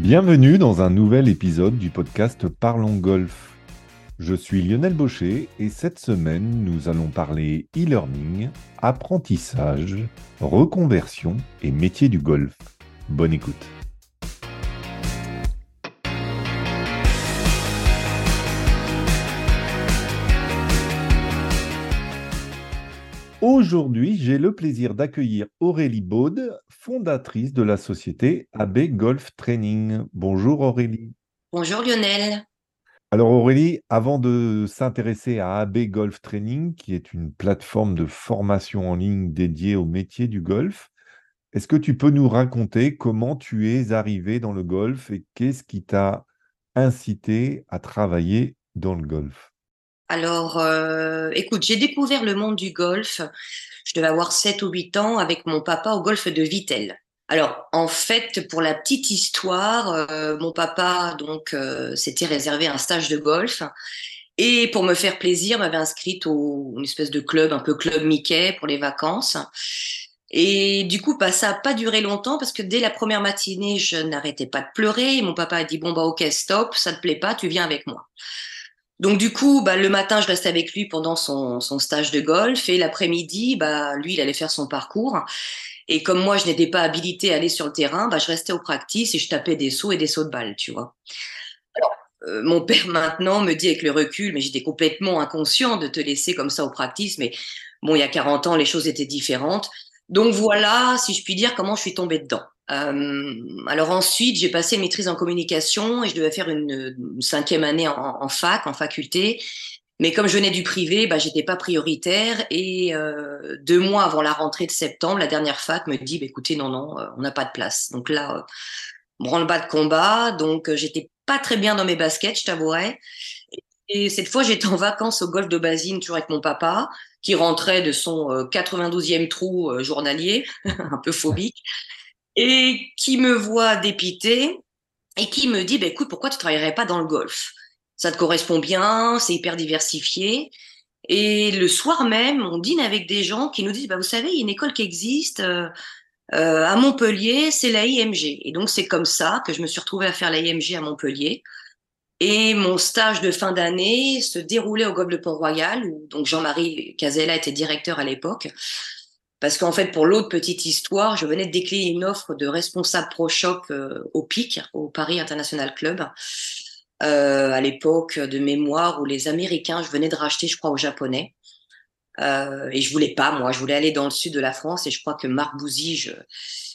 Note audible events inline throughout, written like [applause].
Bienvenue dans un nouvel épisode du podcast Parlons Golf. Je suis Lionel Baucher et cette semaine nous allons parler e-learning, apprentissage, reconversion et métier du golf. Bonne écoute. Aujourd'hui, j'ai le plaisir d'accueillir Aurélie Baude, fondatrice de la société AB Golf Training. Bonjour Aurélie. Bonjour Lionel. Alors Aurélie, avant de s'intéresser à AB Golf Training, qui est une plateforme de formation en ligne dédiée au métier du golf, est-ce que tu peux nous raconter comment tu es arrivé dans le golf et qu'est-ce qui t'a incité à travailler dans le golf? Alors, euh, écoute, j'ai découvert le monde du golf. Je devais avoir 7 ou 8 ans avec mon papa au golf de Vittel. Alors, en fait, pour la petite histoire, euh, mon papa donc euh, s'était réservé un stage de golf et pour me faire plaisir, m'avait inscrite au une espèce de club, un peu club Mickey pour les vacances. Et du coup, bah, ça n'a pas duré longtemps parce que dès la première matinée, je n'arrêtais pas de pleurer. Et mon papa a dit bon bah ok stop, ça te plaît pas, tu viens avec moi. Donc du coup, bah, le matin, je restais avec lui pendant son, stage de golf et l'après-midi, bah, lui, il allait faire son parcours. Et comme moi, je n'étais pas habilitée à aller sur le terrain, bah, je restais au practice et je tapais des sauts et des sauts de balle, tu vois. Alors, euh, mon père [laughs] maintenant me dit avec le recul, mais j'étais complètement inconscient de te laisser comme ça au practice, mais bon, il y a 40 ans, les choses étaient différentes. Donc voilà, si je puis dire, comment je suis tombée dedans. Euh, alors ensuite, j'ai passé une maîtrise en communication et je devais faire une, cinquième année en, fac, en faculté. Mais comme je venais du privé, bah, j'étais pas prioritaire. Et euh, deux mois avant la rentrée de septembre, la dernière fac me dit, bah, écoutez, non, non, euh, on n'a pas de place. Donc là, euh, branle-bas de combat. Donc j'étais pas très bien dans mes baskets, je t'avouerai. Et cette fois, j'étais en vacances au golfe de Basine, toujours avec mon papa, qui rentrait de son 92e trou journalier, [laughs] un peu phobique et qui me voit dépité et qui me dit, bah, écoute, pourquoi tu travaillerais pas dans le golf? Ça te correspond bien, c'est hyper diversifié. Et le soir même, on dîne avec des gens qui nous disent, bah, vous savez, il y a une école qui existe euh, euh, à Montpellier, c'est la IMG. Et donc c'est comme ça que je me suis retrouvée à faire la IMG à Montpellier. Et mon stage de fin d'année se déroulait au golf de Port-Royal, où donc Jean-Marie Casella était directeur à l'époque. Parce qu'en fait, pour l'autre petite histoire, je venais de décliner une offre de responsable pro shop euh, au PIC, au Paris International Club, euh, à l'époque de mémoire où les Américains, je venais de racheter, je crois, aux Japonais. Euh, et je voulais pas, moi, je voulais aller dans le sud de la France. Et je crois que Marc Bouzy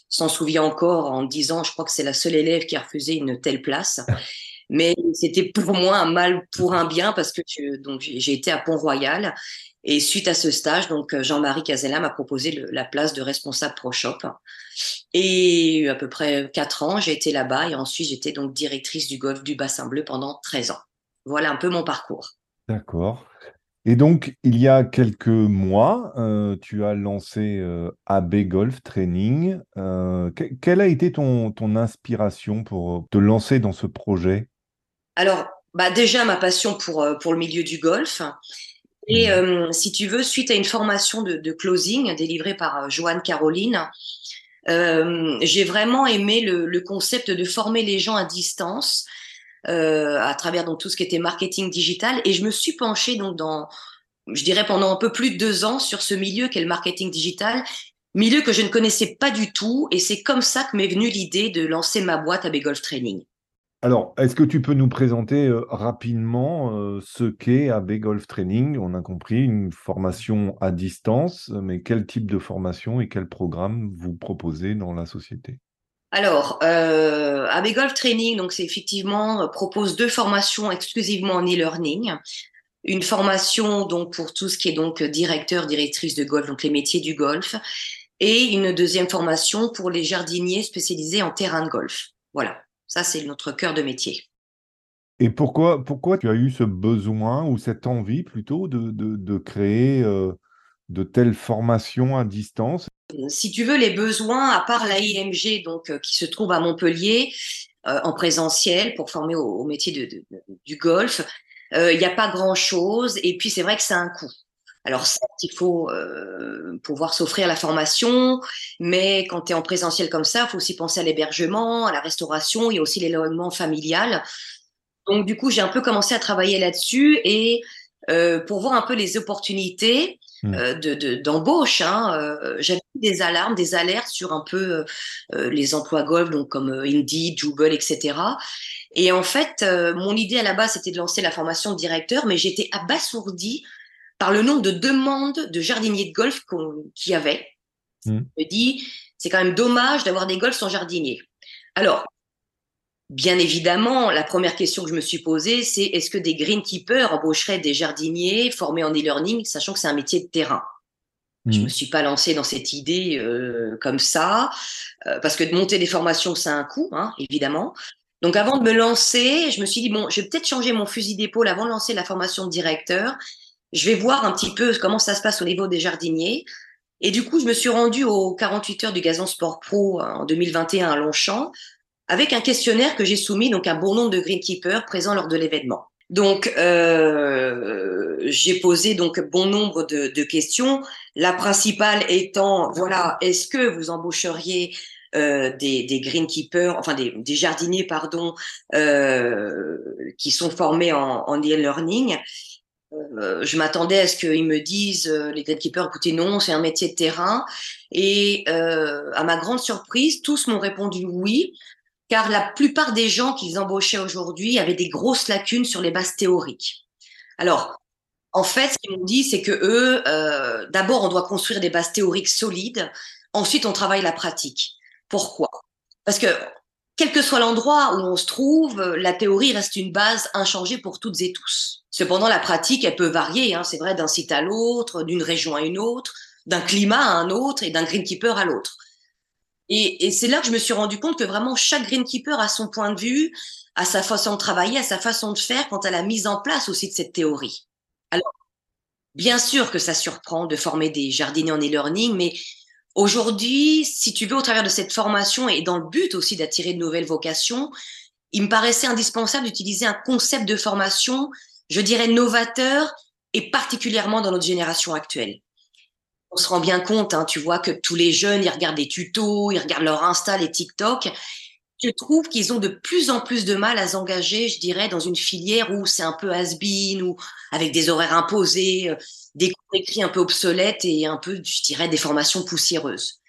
s'en souvient encore en disant, je crois que c'est la seule élève qui a refusé une telle place. Mais c'était pour moi un mal pour un bien parce que donc j'ai été à Pont-Royal et suite à ce stage, donc euh, Jean-Marie Casella m'a proposé la place de responsable pro shop. Et à peu près quatre ans, j'ai été là-bas et ensuite j'étais donc directrice du golf du Bassin Bleu pendant 13 ans. Voilà un peu mon parcours. D'accord. Et donc, il y a quelques mois, euh, tu as lancé euh, AB Golf Training. quelle a été ton, ton inspiration pour te lancer dans ce projet? Alors, bah déjà ma passion pour, pour le milieu du golf et mmh. euh, si tu veux, suite à une formation de, de closing délivrée par euh, Joanne Caroline, euh, j'ai vraiment aimé le, le, concept de former les gens à distance euh, à travers donc tout ce qui était marketing digital. Et je me suis penchée donc dans, je dirais pendant un peu plus de deux ans sur ce milieu qu'est le marketing digital, milieu que je ne connaissais pas du tout. Et c'est comme ça que m'est venue l'idée de lancer ma boîte à Golf Training. Alors, est-ce que tu peux nous présenter euh, rapidement euh, ce qu'est AB Golf Training? On a compris une formation à distance, mais quel type de formation et quel programme vous proposez dans la société? Alors, euh, AB Golf Training, donc c'est effectivement propose deux formations exclusivement en e-learning. Une formation donc pour tout ce qui est donc directeur, directrice de golf, donc les métiers du golf, et une deuxième formation pour les jardiniers spécialisés en terrain de golf. Voilà. Ça, c'est notre cœur de métier. Et pourquoi, pourquoi tu as eu ce besoin ou cette envie plutôt de, de, créer euh, de telles formations à distance? Si tu veux, les besoins, à part la IMG donc, euh, qui se trouve à Montpellier euh, en présentiel pour former au, métier de, du golf, il n'y a pas grand-chose. Et puis, c'est vrai que c'est un coût. Alors certes, il faut euh, pouvoir s'offrir la formation, mais quand tu es en présentiel comme ça, il faut aussi penser à l'hébergement, à la restauration, il y a aussi l'éloignement familial. Donc du coup, j'ai un peu commencé à travailler là-dessus et euh, pour voir un peu les opportunités hmm. euh, de d'embauche. Hein, euh, J'avais des alarmes, des alertes sur un peu euh, les emplois golf, donc comme Indeed, Jubel, etc. Et en fait, mon idée à la base, c'était de lancer la formation de directeur, mais j'étais abasourdie par le nombre de demandes de jardiniers de golf qu'il y avait. Hmm. Je me dis, c'est quand même dommage d'avoir des golfs sans jardinier. Alors, bien évidemment, la première question que je me suis posée, c'est est-ce que des greenkeepers embaucheraient des jardiniers formés en e-learning, sachant que c'est un métier de terrain? Je ne hmm. me suis pas lancée dans cette idée euh, comme ça, euh, parce que de monter des formations, ça a un coût, hein, évidemment. Donc avant de me lancer, je me suis dit, bon, je vais peut-être changer mon fusil d'épaule avant de lancer la formation de directeur je vais voir un petit peu comment ça se passe au niveau des jardiniers. Et du coup, je me suis rendue aux 48 heures du Gazon Sport Pro euh, en 2021 à Longchamp avec un questionnaire que j'ai soumis donc un bon nombre de greenkeepers présents lors de l'événement. Donc, euh, j'ai posé donc bon nombre de, questions. La principale étant, voilà, est-ce que vous embaucheriez euh, des, des greenkeepers, enfin des, jardiniers, pardon, qui sont formés en e-learning? Euh, je m'attendais à ce qu'ils me disent, euh, les gatekeepers, écoutez, non, c'est un métier de terrain. Et euh, à ma grande surprise, tous m'ont répondu oui, car la plupart des gens qu'ils embauchaient aujourd'hui avaient des grosses lacunes sur les bases théoriques. Alors, en fait, ce qu'ils m'ont dit, c'est que eux, euh, d'abord, on doit construire des bases théoriques solides. Ensuite, on travaille la pratique. Pourquoi? Parce que quel que soit l'endroit où on se trouve, la théorie reste une base inchangée pour toutes et tous. Cependant, la pratique, elle peut varier, hein, c'est vrai, d'un site à l'autre, d'une région à une autre, d'un climat à un autre et d'un greenkeeper à l'autre. Et, et c'est là que je me suis rendu compte que vraiment chaque greenkeeper a son point de vue, a sa façon de travailler, a sa façon de faire quant à la mise en place aussi de cette théorie. Alors, bien sûr que ça surprend de former des jardiniers en e-learning, mais aujourd'hui, si tu veux, au travers de cette formation et dans le but aussi d'attirer de nouvelles vocations, il me paraissait indispensable d'utiliser un concept de formation je dirais, novateur et particulièrement dans notre génération actuelle. On se rend bien compte, hein, tu vois, que tous les jeunes, ils regardent des tutos, ils regardent leur Insta, les TikTok. Je trouve qu'ils ont de plus en plus de mal à s'engager, je dirais, dans une filière où c'est un peu has-been ou avec des horaires imposés, euh, des cours écrits un peu obsolètes et un peu, je dirais, des formations poussiéreuses.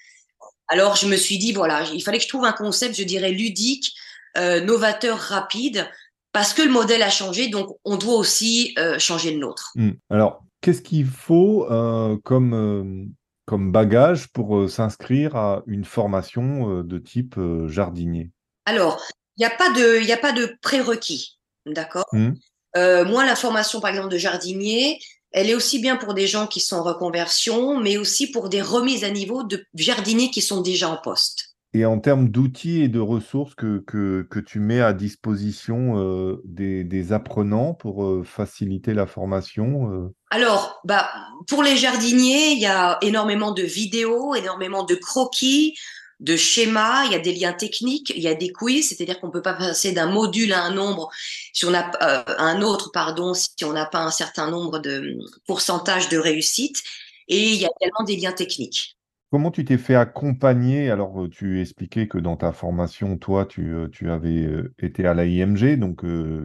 Alors, je me suis dit, voilà, il fallait que je trouve un concept, je dirais, ludique, euh, novateur, rapide, parce que le modèle a changé, donc on doit aussi euh, changer le nôtre. Hmm. Alors, qu'est-ce qu'il faut euh, comme, comme bagage pour s'inscrire à une formation de type jardinier? Alors, il n'y a pas de, a pas de prérequis, d'accord? Hmm. Moi, la formation, par exemple, de jardinier, elle est aussi bien pour des gens qui sont en reconversion, mais aussi pour des remises à niveau de jardiniers qui sont déjà en poste. Et en termes d'outils et de ressources que, que, tu mets à disposition euh, des, apprenants pour euh, faciliter la formation euh? Alors, bah, pour les jardiniers, il y a énormément de vidéos, énormément de croquis, de schémas, il y a des liens techniques, il y a des quiz, c'est-à-dire qu'on ne peut pas passer d'un module à un nombre si on a un autre, pardon, si on n'a pas un certain nombre de pourcentage de réussite. Et il y a également des liens techniques. Comment tu t'es fait accompagner? Alors, euh, tu expliquais que dans ta formation, toi, tu, euh, tu avais euh, été à la IMG, donc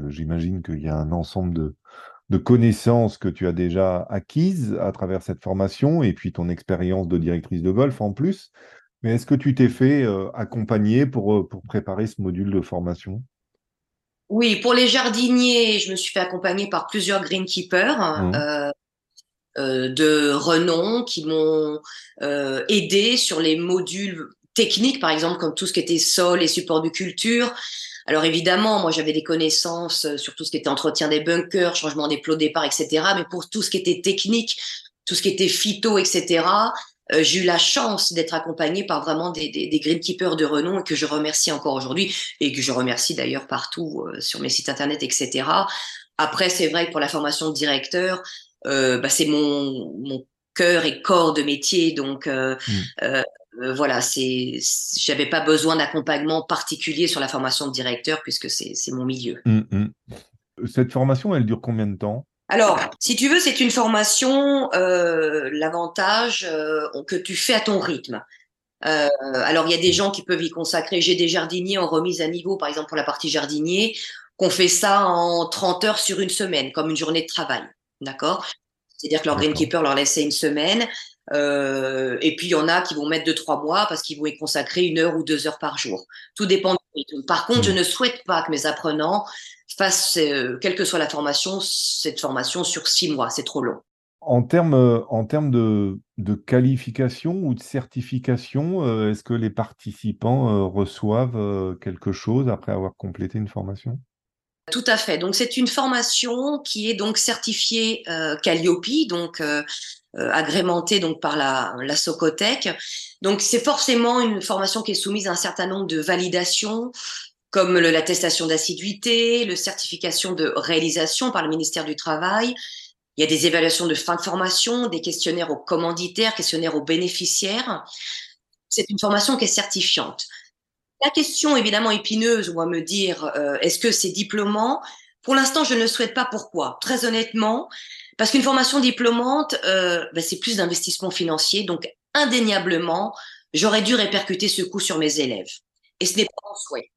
j'imagine qu'il y a un ensemble de, de connaissances que tu as déjà acquises à travers cette formation, et puis ton expérience de directrice de golf en plus. Mais est-ce que tu t'es fait accompagner pour, pour préparer ce module de formation? Oui, pour les jardiniers, je me suis fait accompagner par plusieurs greenkeepers. Mmh. Euh, de renom qui m'ont euh, aidé sur les modules techniques, par exemple, comme tout ce qui était sol et support de culture. Alors évidemment, moi j'avais des connaissances euh, sur tout ce qui était entretien des bunkers, changement des plots de départ, etc. Mais pour tout ce qui était technique, tout ce qui était phyto, etc., j'ai eu la chance d'être accompagnée par vraiment des, des, des greenkeepers de renom et que je remercie encore aujourd'hui et que je remercie d'ailleurs partout sur mes sites internet, etc. Après, c'est vrai que pour la formation de directeur, euh, bah, c'est mon, mon cœur et corps de métier. Donc, euh, mmh. euh, voilà, c'est, j'avais pas besoin d'accompagnement particulier sur la formation de directeur puisque c'est, c'est mon milieu. Mmh, mmh. Cette formation, elle dure combien de temps? Alors, si tu veux, c'est une formation, euh, l'avantage euh, que tu fais à ton rythme. Euh, alors, il y a des gens qui peuvent y consacrer. J'ai des jardiniers en remise à niveau, par exemple pour la partie jardinier, qu'on fait ça en 30 heures sur une semaine, comme une journée de travail. D'accord? C'est-à-dire que leur greenkeeper leur laissait une semaine. Euh, et puis, il y en a qui vont mettre deux, trois mois parce qu'ils vont y consacrer une heure ou deux heures par jour. Tout dépend du rythme. Par contre, je mmh. ne souhaite pas que mes apprenants fassent, euh, quelle que soit la formation, cette formation sur six mois. C'est trop long. En termes, euh, en termes de, de qualification ou de certification, euh, est-ce que les participants reçoivent quelque chose après avoir complété une formation? Tout à fait. Donc c'est une formation qui est donc certifiée Calliope, donc agrémentée donc par la, la Socotec. Donc c'est forcément une formation qui est soumise à un certain nombre de validations, comme l'attestation d'assiduité, le certification de réalisation par le ministère du Travail. Il y a des évaluations de fin de formation, des questionnaires aux commanditaires, questionnaires aux bénéficiaires. C'est une formation qui est certifiante. La question évidemment épineuse, on va me dire, euh, est-ce que c'est diplômant? Pour l'instant, je ne souhaite pas. Pourquoi? Très honnêtement, parce qu'une formation diplômante, euh, ben, c'est plus d'investissement financier. Donc, indéniablement, j'aurais dû répercuter ce coût sur mes élèves. Et ce n'est pas mon souhait.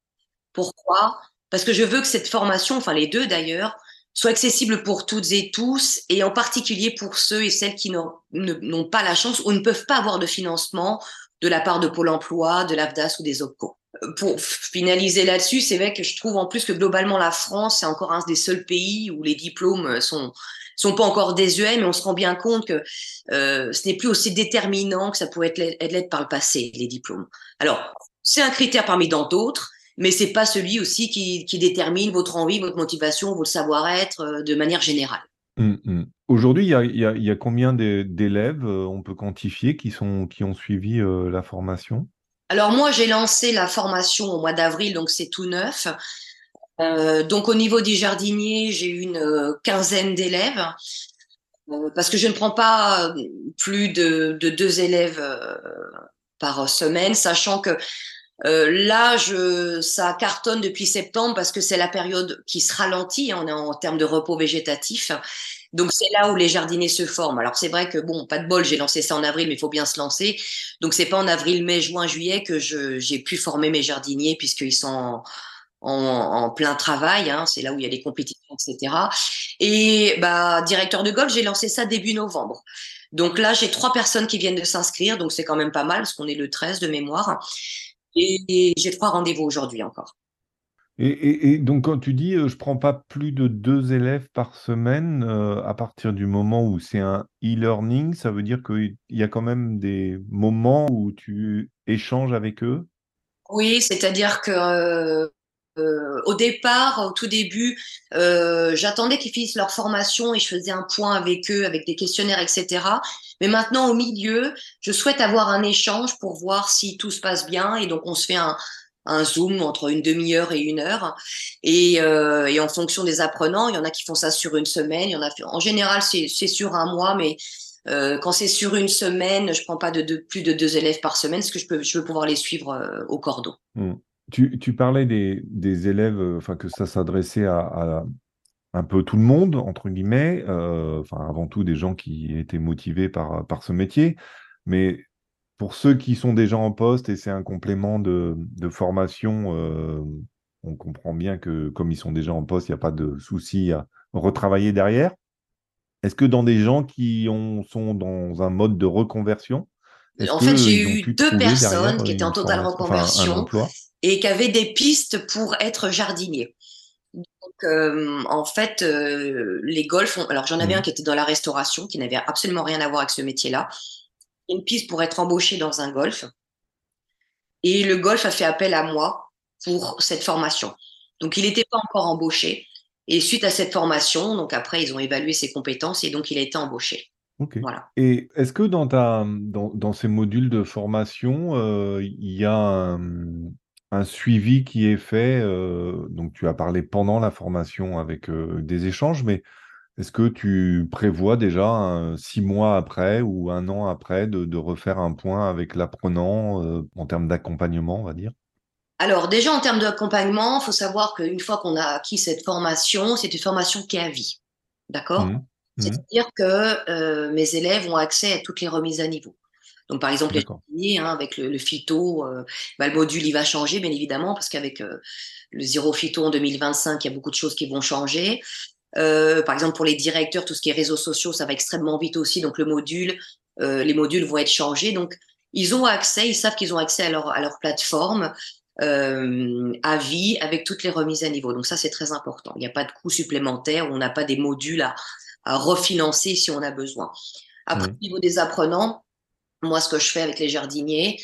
Pourquoi? Parce que je veux que cette formation, enfin les deux d'ailleurs, soit accessible pour toutes et tous, et en particulier pour ceux et celles qui n'ont pas la chance ou ne peuvent pas avoir de financement de la part de Pôle emploi, de l'AFDAS ou des OPCO pour finaliser là-dessus, c'est vrai que je trouve en plus que globalement la France, c'est encore un des seuls pays où les diplômes sont sont pas encore désuets, mais on se rend bien compte que euh, ce n'est plus aussi déterminant que ça pouvait être l'être par le passé, les diplômes. Alors, c'est un critère parmi d'autres, mais c'est pas celui aussi qui, qui, détermine votre envie, votre motivation, votre savoir-être euh, de manière générale. Hum, hum. Aujourd'hui, il y a, y, a, y a, combien d'élèves, euh, on peut quantifier, qui, sont, qui ont suivi euh, la formation? Alors moi, j'ai lancé la formation au mois d'avril, donc c'est tout neuf. Euh, donc au niveau des jardiniers, j'ai une euh, quinzaine d'élèves parce que je ne prends pas plus de, deux élèves par semaine, sachant que là, je, ça cartonne depuis septembre parce que c'est la période qui se ralentit. Hein, on en termes de repos végétatif. Donc c'est là où les jardiniers se forment. Alors c'est vrai que bon, pas de bol, j'ai lancé ça en avril, mais il faut bien se lancer. Donc c'est pas en avril, mai, juin, juillet que j'ai pu former mes jardiniers puisqu'ils sont en, plein travail. Hein. c'est là où il y a les compétitions, etc. Et bah directeur de golf, j'ai lancé ça début novembre. Donc là, j'ai trois personnes qui viennent de s'inscrire, donc c'est quand même pas mal parce qu'on est le 13 de mémoire. Et j'ai trois rendez-vous aujourd'hui encore. Et, donc, quand tu dis je prends pas plus de deux élèves par semaine, à partir du moment où c'est un e-learning, ça veut dire qu'il y a quand même des moments où tu échanges avec eux? Oui, c'est-à-dire que au départ, au tout début, j'attendais qu'ils finissent leur formation et je faisais un point avec eux, avec des questionnaires, etc. Mais maintenant, au milieu, je souhaite avoir un échange pour voir si tout se passe bien et donc on se fait un Zoom entre une demi-heure et une heure. Et, euh, et, en fonction des apprenants, il y en a qui font ça sur une semaine. Il y en a, en général, c'est sur un mois, mais euh, quand c'est sur une semaine, je prends pas plus de deux élèves par semaine, parce que je peux, je veux pouvoir les suivre euh, au cordeau. Mmh. Tu, parlais des, élèves, euh, enfin que ça s'adressait à, à, un peu tout le monde entre guillemets, euh, enfin avant tout des gens qui étaient motivés par par ce métier, mais pour ceux qui sont déjà en poste et c'est un complément de, formation, euh, on comprend bien que comme ils sont déjà en poste, il n'y a pas de souci à retravailler derrière. Est-ce que dans des gens qui sont dans un mode de reconversion, en fait, j'ai eu deux personnes qui étaient en totale reconversion et qui avaient des pistes pour être jardiniers. Donc, euh, en fait, euh, les golfs, alors j'en avais mmh. un qui était dans la restauration, qui n'avait absolument rien à voir avec ce métier-là une piste pour être embauché dans un golf. Et le golf a fait appel à moi pour cette formation. Donc, il n'était pas encore embauché. Et suite à cette formation, donc après, ils ont évalué ses compétences et donc il a été embauché. Voilà. Et est-ce que dans, ta, dans, ces modules de formation, euh, il y a un, suivi qui est fait euh, Donc, tu as parlé pendant la formation avec euh, des échanges, mais est-ce que tu prévois déjà six mois après ou un an après de, refaire un point avec l'apprenant en termes d'accompagnement, on va dire? Alors déjà en termes d'accompagnement, il faut savoir qu'une fois qu'on a acquis cette formation, c'est une formation qui est à vie. D'accord? Mmh. Mmh. C'est-à-dire que euh, mes élèves ont accès à toutes les remises à niveau. Donc, par exemple, les jardiniers, hein, avec le, le phyto, euh, bah, le module, il va changer, bien évidemment, parce qu'avec euh, le zéro phyto en 2025, il y a beaucoup de choses qui vont changer. Euh, par exemple, pour les directeurs, tout ce qui est réseaux sociaux, ça va extrêmement vite aussi. Donc, le module, les modules vont être changés. Donc, ils ont accès, ils savent qu'ils ont accès à leur, à leur plateforme à vie avec toutes les remises à niveau. Donc, ça, c'est très important. Il n'y a pas de coût supplémentaire, on n'a pas des modules à, à refinancer si on a besoin. Après, Mmh. au niveau des apprenants, moi, ce que je fais avec les jardiniers,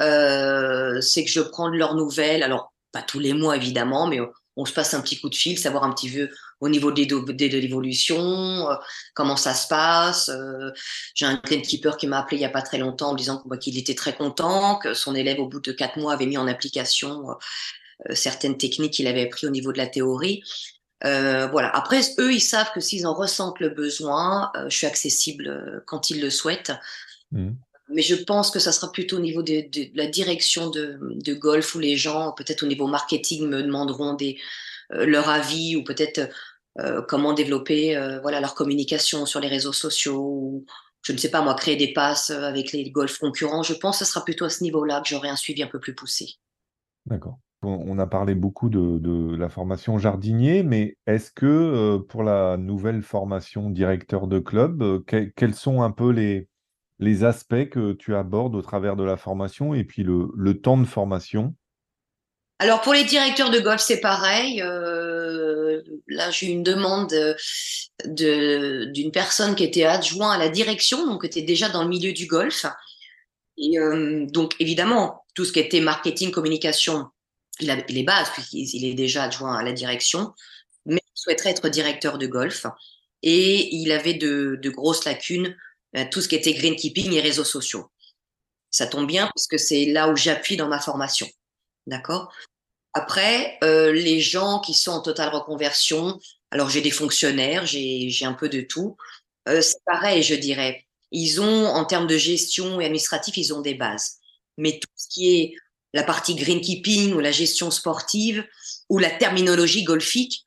euh, c'est que je prends de leurs nouvelles. Alors, pas tous les mois, évidemment, mais on, on se passe un petit coup de fil, savoir un petit peu au niveau des, de l'évolution, euh, comment ça se passe. Euh, j'ai un greenkeeper qui m'a appelé il y a pas très longtemps en me disant bah, qu'il était très content, que son élève, au bout de quatre mois, avait mis en application euh, certaines techniques qu'il avait appris au niveau de la théorie. Euh, voilà. Après, eux, ils savent que s'ils en ressentent le besoin, euh, je suis accessible euh, quand ils le souhaitent. Mmh. Mais je pense que ça sera plutôt au niveau de, de- de la direction de, de golf où les gens, peut-être au niveau marketing, me demanderont des, euh, leur avis ou peut-être euh, comment développer euh, voilà, leur communication sur les réseaux sociaux ou je ne sais pas moi, créer des passes avec les golfs concurrents. Je pense que ce sera plutôt à ce niveau-là que j'aurai un suivi un peu plus poussé. D'accord. On a parlé beaucoup de, la formation jardinier, mais est-ce que euh, pour la nouvelle formation directeur de club, euh, que- quels sont un peu les, aspects que tu abordes au travers de la formation et puis le, temps de formation? Alors pour les directeurs de golf, c'est pareil. Euh, là, j'ai eu une demande de, de- d'une personne qui était adjoint à la direction, donc qui était déjà dans le milieu du golf. Et donc évidemment, tout ce qui était marketing, communication, il a les bases puisqu'il il est déjà adjoint à la direction, mais il souhaiterait être directeur de golf. Et il avait de, de grosses lacunes, euh, tout ce qui était greenkeeping et réseaux sociaux. Ça tombe bien parce que c'est là où j'appuie dans ma formation. D'accord? Après, euh, les gens qui sont en totale reconversion, alors j'ai des fonctionnaires, j'ai j'ai un peu de tout. Euh, c'est pareil, je dirais. Ils ont, en termes de gestion et administratif, ils ont des bases. Mais tout ce qui est la partie greenkeeping ou la gestion sportive ou la terminologie golfique,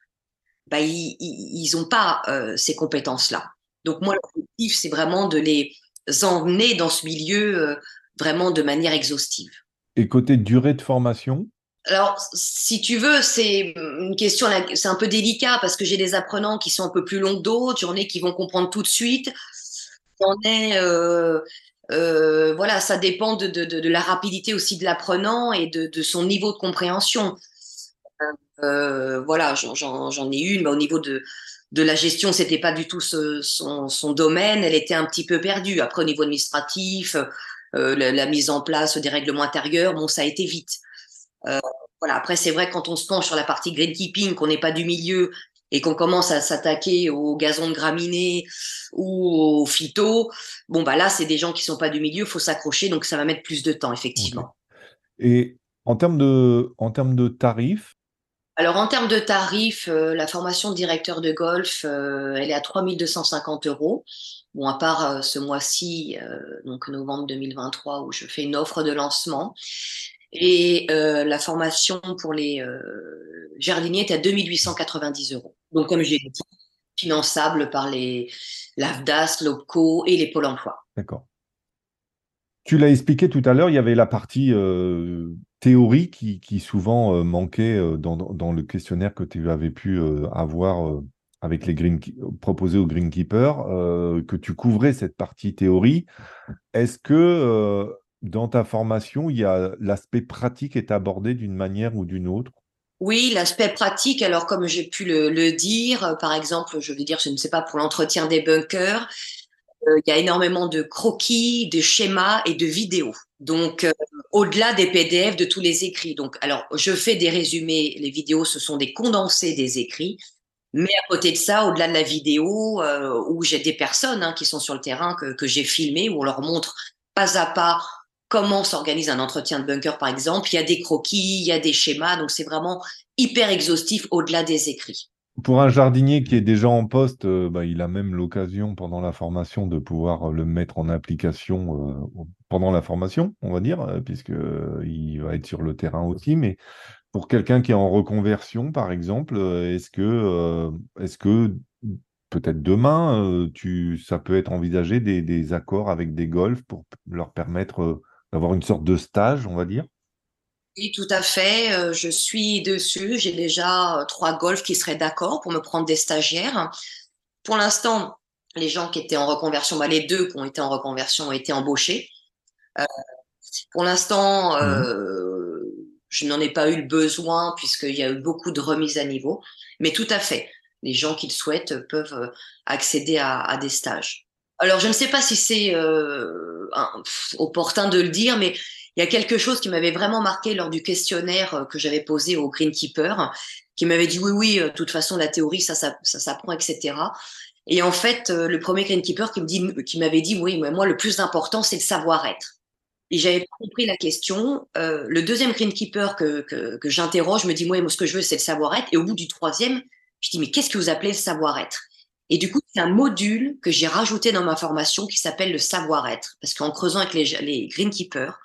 bah, ils ils ont pas euh, ces compétences-là. Donc moi, l'objectif, c'est vraiment de les emmener dans ce milieu euh, vraiment de manière exhaustive. Et côté durée de formation? Alors, si tu veux, c'est une question, c'est un peu délicat parce que j'ai des apprenants qui sont un peu plus longs que d'autres, j'en ai qui vont comprendre tout de suite, j'en ai, euh, euh, voilà, ça dépend de, de, de, la rapidité aussi de l'apprenant et de, de son niveau de compréhension. Euh, voilà, j'en- ai une, mais au niveau de, de la gestion, c'était pas du tout ce- son, son domaine, elle était un petit peu perdue. Après, au niveau administratif, euh, la, la mise en place des règlements intérieurs, bon, ça a été vite. Euh, voilà. Après, c'est vrai quand on se penche sur la partie greenkeeping, qu'on n'est pas du milieu et qu'on commence à s'attaquer au gazon de graminées ou au phyto, bon bah là, c'est des gens qui sont pas du milieu, faut s'accrocher, donc ça va mettre plus de temps, effectivement. Et en termes de, en termes de tarifs, Alors en termes de tarifs, euh, la formation de directeur de golf, euh, elle est à 3250 euros. Bon, à part euh, ce mois-ci, euh, donc novembre 2023, où je fais une offre de lancement. Et euh, la formation pour les euh, jardiniers est à 2890 euros. Donc, comme j'ai dit, finançable par les l'AFDAS, l'OPCO et les pôles emploi. d'accord. Tu l'as expliqué tout à l'heure, il y avait la partie euh, théorie qui, souvent euh, manquait euh, dans, le questionnaire que tu avais pu avoir avec les green, proposés aux greenkeepers, que tu couvrais cette partie théorie. Est-ce que dans ta formation, il y a l'aspect pratique est abordé d'une manière ou d'une autre? Oui, l'aspect pratique, alors comme j'ai pu le, le dire, euh, par exemple, je veux dire, je ne sais pas, pour l'entretien des bunkers, euh, il y a énormément de croquis, de schémas et de vidéos. Donc, euh, au-delà des PDF, de tous les écrits. Donc, alors, je fais des résumés. Les vidéos, ce sont des condensés des écrits. Mais à côté de ça, au-delà de la vidéo, où j'ai des personnes hein, qui sont sur le terrain que, que j'ai filmées, où on leur montre pas à pas comment s'organise un entretien de bunker, par exemple. Il y a des croquis, il y a des schémas. Donc, c'est vraiment hyper exhaustif au-delà des écrits. Pour un jardinier qui est déjà en poste, euh, bah, il a même l'occasion pendant la formation de pouvoir euh, le mettre en application euh, pendant la formation, on va dire, euh, puisque euh, il va être sur le terrain aussi. Mais pour quelqu'un qui est en reconversion, par exemple, est-ce que, est-ce que peut-être demain, ça peut être envisagé des, des accords avec des golfs pour leur permettre d'avoir une sorte de stage, on va dire oui, tout à fait. Je suis dessus. J'ai déjà trois golfs qui seraient d'accord pour me prendre des stagiaires. Pour l'instant, les gens qui étaient en reconversion, bah, les deux qui ont été en reconversion ont été embauchés. Euh, pour l'instant, euh, mmh. je n'en ai pas eu le besoin puisqu'il y a eu beaucoup de remises à niveau. Mais tout à fait, les gens qui le souhaitent peuvent euh, accéder à, à des stages. Alors, je ne sais pas si c'est euh, opportun de le dire, mais il y a quelque chose qui m'avait vraiment marqué lors du questionnaire que j'avais posé au Greenkeeper, qui m'avait dit oui, oui, de toute façon, la théorie, ça, ça, ça s'apprend, etc. Et en fait, euh, le premier greenkeeper qui m'avait dit, oui, mais moi, le plus important, c'est le savoir-être. Et j'avais compris la question. Euh, le deuxième greenkeeper que, que, que j'interroge me dit, moi, moi, ce que je veux, c'est le savoir-être. Et au bout du troisième, je dis, mais qu'est-ce que vous appelez le savoir-être? Et du coup, c'est un module que j'ai rajouté dans ma formation qui s'appelle le savoir-être. Parce qu'en creusant avec les, greenkeepers,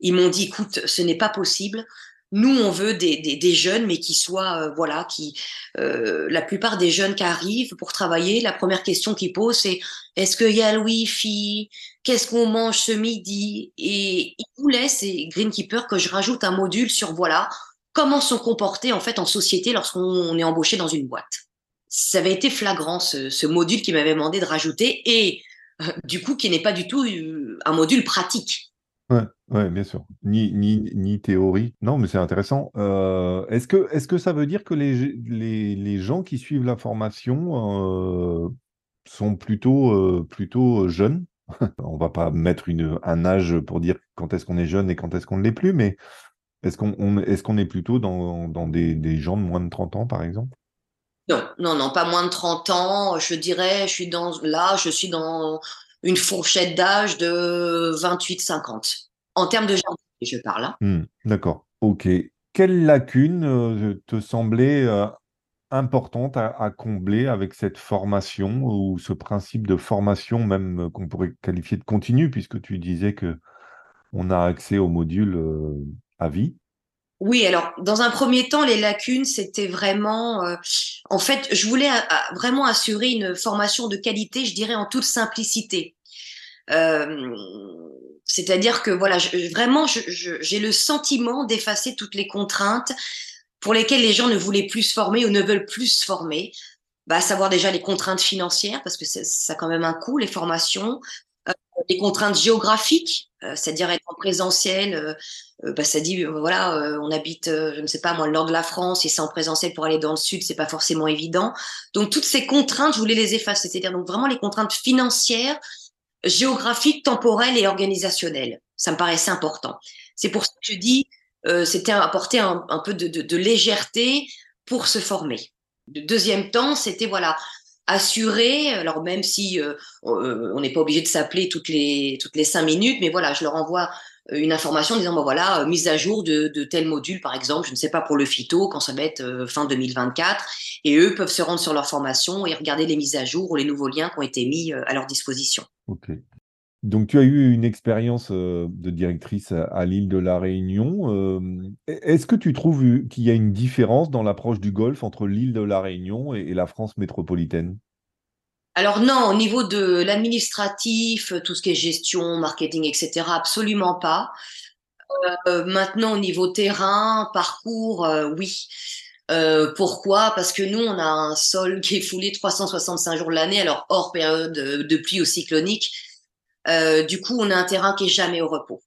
ils m'ont dit, écoute, ce n'est pas possible. Nous, on veut des, jeunes, mais qui soient, euh, voilà, qui, euh, la plupart des jeunes qui arrivent pour travailler, la première question qu'ils posent, c'est est-ce qu'il y a le Wi-Fi? Qu'est-ce qu'on mange ce midi? Et ils voulaient, ces Greenkeeper, que je rajoute un module sur, voilà, comment sont comportés, en fait, en société lorsqu'on est embauché dans une boîte. Ça avait été flagrant, ce, module qui m'avait demandé de rajouter, et euh, du coup, qui n'est pas du tout euh, un module pratique. Ouais, ouais, bien sûr. Ni, ni, ni théorie. Non, mais c'est intéressant. Euh, est-ce que, est-ce que ça veut dire que les, les, les gens qui suivent la formation sont plutôt, plutôt jeunes? [laughs] On va pas mettre une, un âge pour dire quand est-ce qu'on est jeune et quand est-ce qu'on ne l'est plus, mais est-ce qu'on qu'on est plutôt dans, dans des gens de moins de 30 ans, par exemple? Non, non, non, pas moins de 30 ans. Je dirais, je suis dans, là, je suis dans une fourchette d'âge de 28-50. En termes de jardin, je parle. Hein. Hmm, d'accord. Ok. Quelle lacune euh, te semblait euh, importante à, combler avec cette formation ou ce principe de formation même euh, qu'on pourrait qualifier de continu, puisque tu disais que on a accès au module euh, à vie? Oui, alors dans un premier temps, les lacunes, c'était vraiment, euh, en fait, je voulais a- a- vraiment assurer une formation de qualité, je dirais en toute simplicité. Euh, c'est-à-dire que voilà, vraiment, j'ai le sentiment d'effacer toutes les contraintes pour lesquelles les gens ne voulaient plus se former ou ne veulent plus se former. Bah, savoir déjà les contraintes financières, parce que ça a quand même un coût, les formations, les contraintes géographiques, euh, c'est-à-dire être en présentiel, euh, euh, bah, ça dit, voilà, on habite, je ne sais pas, moi, le nord de la France, et c'est en présentiel pour aller dans le sud, c'est pas forcément évident. Donc, toutes ces contraintes, je voulais les effacer, c'est-à-dire donc vraiment les contraintes financières, géographiques, temporelles et organisationnelles. Ça me paraissait important. C'est pour ça que je dis, euh, c'était apporter un, un peu de, de, de légèreté pour se former. Le deuxième temps, c'était voilà assurer. Alors même si euh, on n'est pas obligé de s'appeler toutes les cinq minutes, mais voilà, je leur envoie une information en disant bon voilà euh, mise à jour de, tel module par exemple, je ne sais pas pour le phyto quand ça va être euh, fin 2024, et eux peuvent se rendre sur leur formation et regarder les mises à jour ou les nouveaux liens qui ont été mis euh, à leur disposition. Donc, tu as eu une expérience euh, de directrice à, l'île de la Réunion. Euh, est-ce que tu trouves euh, qu'il y a une différence dans l'approche du golf entre l'île de la Réunion et, la France métropolitaine? Alors non, au niveau de l'administratif, tout ce qui est gestion, marketing, etc., absolument pas. Euh, maintenant, au niveau terrain, parcours, oui. Pourquoi? Parce que nous, on a un sol qui est foulé 365 jours de l'année, alors hors période de pluie ou cyclonique. Euh, du coup, on a un terrain qui est jamais au repos.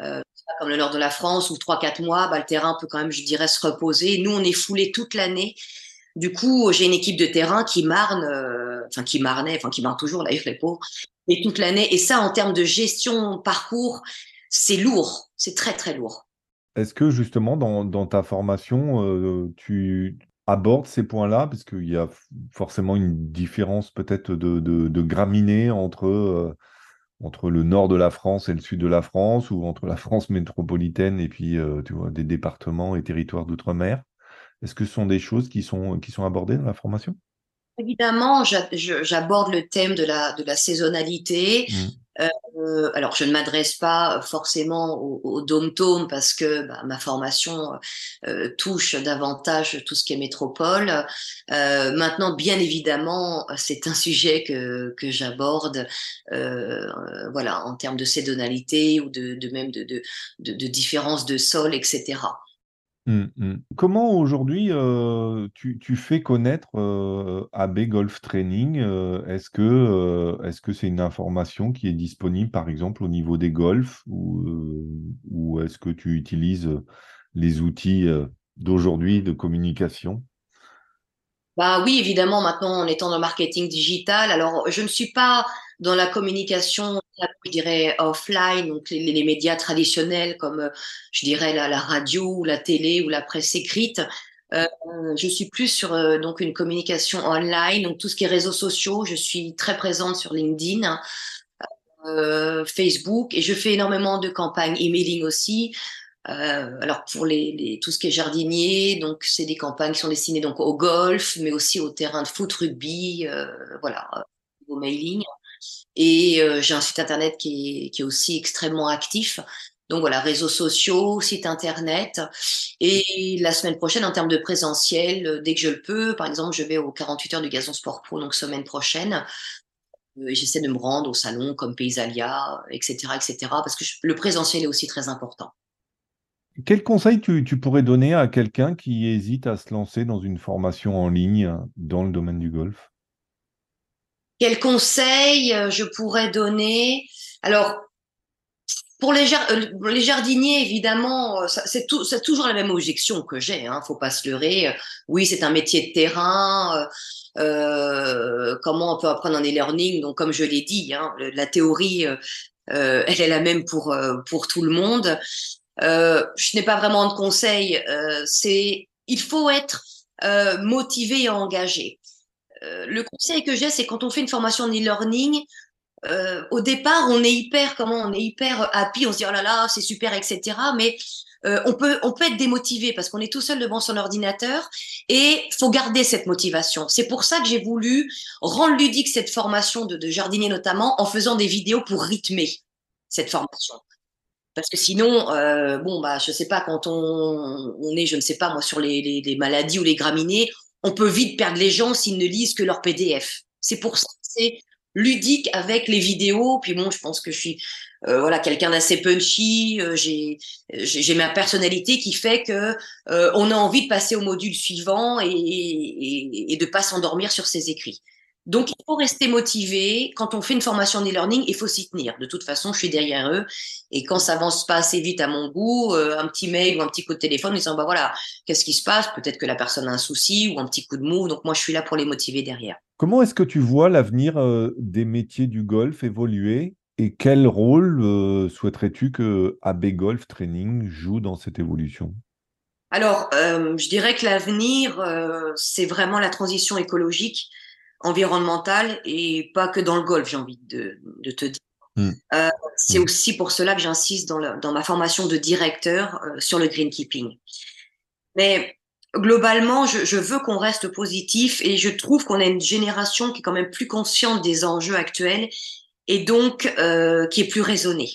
Euh, comme le nord de la France, où 3-4 mois, bah, le terrain peut quand même, je dirais, se reposer. Nous, on est foulé toute l'année. Du coup, j'ai une équipe de terrain qui marne, euh, enfin qui marnait, enfin qui marne toujours d'ailleurs les pauvres, et toute l'année. Et ça, en termes de gestion parcours, c'est lourd, c'est très très lourd. Est-ce que justement dans, ta formation, tu abordes ces points-là, parce qu'il y a forcément une différence peut-être de, de, entre, entre le nord de la France et le sud de la France, ou entre la France métropolitaine et puis euh, tu vois, des départements et territoires d'outre-mer? Est-ce que ce sont des choses qui sont, qui sont abordées dans la formation? Évidemment, j'aborde le thème de la, de la saisonnalité. Mmh. Euh, alors, je ne m'adresse pas forcément au, au dom-tom parce que bah, ma formation euh, touche davantage tout ce qui est métropole. Euh, maintenant, bien évidemment, c'est un sujet que, que j'aborde, voilà, en termes de saisonnalité ou de, de même de, de, de, de différence de sol, etc. Mmh, mmh. Comment aujourd'hui euh, tu, tu fais connaître euh, AB Golf Training? euh, est-ce que euh, est-ce que c'est une information qui est disponible par exemple au niveau des golfs ou, euh, ou est-ce que tu utilises euh, les outils euh, d'aujourd'hui de communication? Bah oui, évidemment, maintenant, en étant dans le marketing digital, alors je ne suis pas dans la communication, je dirais, offline, donc les, médias traditionnels comme, euh, je dirais, la, la radio ou la télé ou la presse écrite. Euh, je suis plus sur euh, donc une communication online, donc tout ce qui est réseaux sociaux. Je suis très présente sur LinkedIn, euh, Facebook, et je fais énormément de campagnes emailing aussi. Alors pour les, les, tout ce qui est jardinier, donc c'est des campagnes qui sont destinées donc au golf, mais aussi au terrain de foot, rugby, voilà, au mailing. Et euh, j'ai un site internet qui est, aussi extrêmement actif. Donc voilà, réseaux sociaux, site internet. Et la semaine prochaine, en termes de présentiel, euh, dès que je le peux, par exemple, je vais aux 48 heures du Gazon Sport Pro, donc semaine prochaine. Euh, J'essaie de me rendre au salon comme Paysalia, etc., etc., parce que le présentiel est aussi très important. Quel conseil tu pourrais donner à quelqu'un qui hésite à se lancer dans une formation en ligne dans le domaine du golf? Quel conseil euh, je pourrais donner? Alors, pour les, euh, jardiniers, évidemment, euh, c'est toujours la même objection que j'ai. Hein, faut pas se leurrer. Oui, c'est un métier de terrain. euh, comment on peut apprendre en e-learning? Donc, comme je l'ai dit, hein, la théorie, euh, elle est la même pour pour tout le monde. Euh, je n'ai pas vraiment de conseil. Euh, c'est, il faut être motivé et engagé. Euh, le conseil que j'ai, c'est quand on fait une formation en e-learning, euh, au départ, on est hyper, comment, on est hyper happy, on se dit oh là là, c'est super, etc. Mais euh, on peut, on peut être démotivé parce qu'on est tout seul devant son ordinateur et faut garder cette motivation. C'est pour ça que j'ai voulu rendre ludique cette formation de, de jardinier notamment en faisant des vidéos pour rythmer cette formation. Parce que sinon, euh, bon, bah, je sais pas, quand on, on est, je ne sais pas, moi, sur les, les, les maladies ou les graminées, on peut vite perdre les gens s'ils ne lisent que leur PDF. C'est pour ça que c'est ludique avec les vidéos. Puis bon, je pense que je suis, euh, voilà, quelqu'un d'assez punchy. euh, j'ai, j'ai j'ai ma personnalité qui fait que euh, on a envie de passer au module suivant et, et, et de pas s'endormir sur ses écrits. Donc, il faut rester motivé. Quand on fait une formation en e-learning, il faut s'y tenir. De toute façon, je suis derrière eux. Et quand ça avance pas assez vite à mon goût, euh, un petit mail ou un petit coup de téléphone en disant, bah voilà, qu'est-ce qui se passe? Peut-être que la personne a un souci ou un petit coup de mou. Donc, moi, je suis là pour les motiver derrière. Comment est-ce que tu vois l'avenir euh, des métiers du golf évoluer? Et quel rôle euh, souhaiterais-tu que AB Golf Training joue dans cette évolution? Alors, je dirais que l'avenir, c'est vraiment la transition écologique, environnementale et pas que dans le golf, j'ai envie de, de te dire. Mm. Euh, c'est Mm. aussi pour cela que j'insiste dans, ma formation de directeur euh, sur le greenkeeping. Mais globalement, je, je veux qu'on reste positif et je trouve qu'on a une génération qui est quand même plus consciente des enjeux actuels et donc euh, qui est plus raisonnée.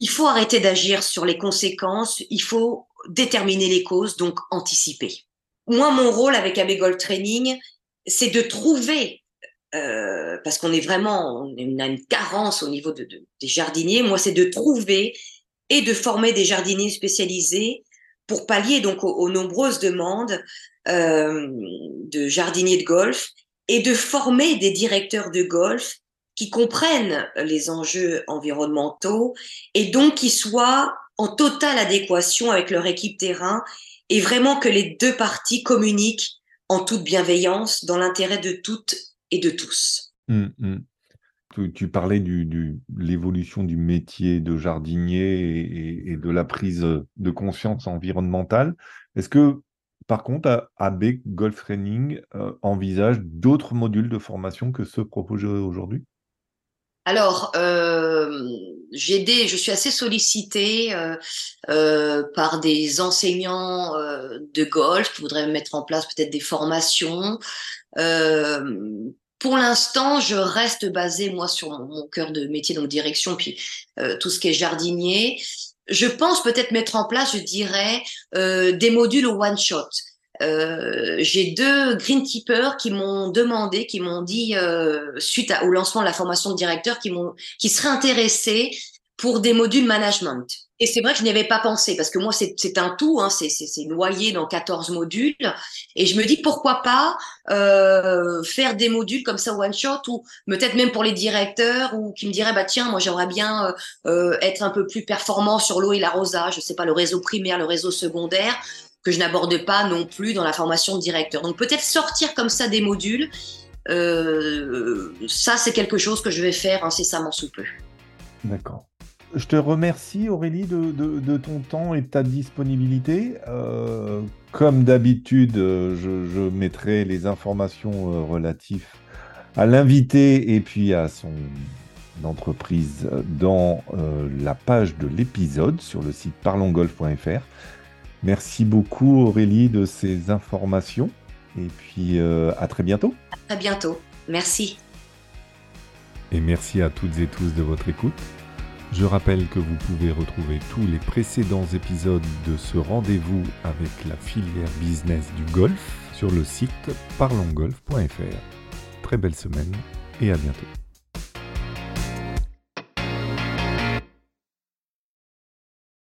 Il faut arrêter d'agir sur les conséquences, il faut déterminer les causes, donc anticiper. Moi, mon rôle avec AB Gold Training, c'est de trouver, euh, parce qu'on est vraiment, on a une carence au niveau de, de- des jardiniers, moi, c'est de trouver et de former des jardiniers spécialisés pour pallier donc aux, aux nombreuses demandes euh, de jardiniers de golf et de former des directeurs de golf qui comprennent les enjeux environnementaux et donc qui soient en totale adéquation avec leur équipe terrain et vraiment que les deux parties communiquent en toute bienveillance dans l'intérêt de toutes et de tous. Mm, mm. Tu, parlais du- l'évolution du métier de jardinier et, et- de la prise de conscience environnementale. Est-ce que, par contre, AB Golf Training euh, envisage d'autres modules de formation que ceux proposés aujourd'hui? Alors, euh, j'ai des, je suis assez sollicitée euh, euh, par des enseignants de golf qui voudraient mettre en place peut-être des formations. Pour l'instant, je reste basée, moi, sur mon, cœur de métier, donc direction, puis tout ce qui est jardinier. Je pense peut-être mettre en place, je dirais, des modules one-shot. Euh, j'ai deux greenkeepers qui m'ont demandé, qui m'ont dit euh, suite au lancement de la formation de directeur, qui m'ont, qui seraient intéressés pour des modules management. Et c'est vrai que je n'y avais pas pensé parce que moi, c'est un tout, hein, c'est noyé dans 14 modules. Et je me dis pourquoi pas euh, faire des modules comme ça one shot ou peut-être même pour les directeurs ou qui me diraient bah tiens, moi j'aimerais bien euh, euh, être un peu plus performant sur l'eau et l'arrosage, je sais pas le réseau primaire, le réseau secondaire que je n'aborde pas non plus dans la formation de directeur. Donc peut-être sortir comme ça des modules, euh, ça c'est quelque chose que je vais faire incessamment sous peu. D'accord. Je te remercie Aurélie de, ton temps et de ta disponibilité. Euh, comme d'habitude, euh, je, mettrai les informations relatives à l'invité et puis à son entreprise dans la page de l'épisode sur le site parlongolf.fr. Merci beaucoup Aurélie de ces informations et puis à très bientôt. À très bientôt. Merci. Et merci à toutes et tous de votre écoute. Je rappelle que vous pouvez retrouver tous les précédents épisodes de ce rendez-vous avec la filière business du golf sur le site parlongolf.fr. Très belle semaine et à bientôt.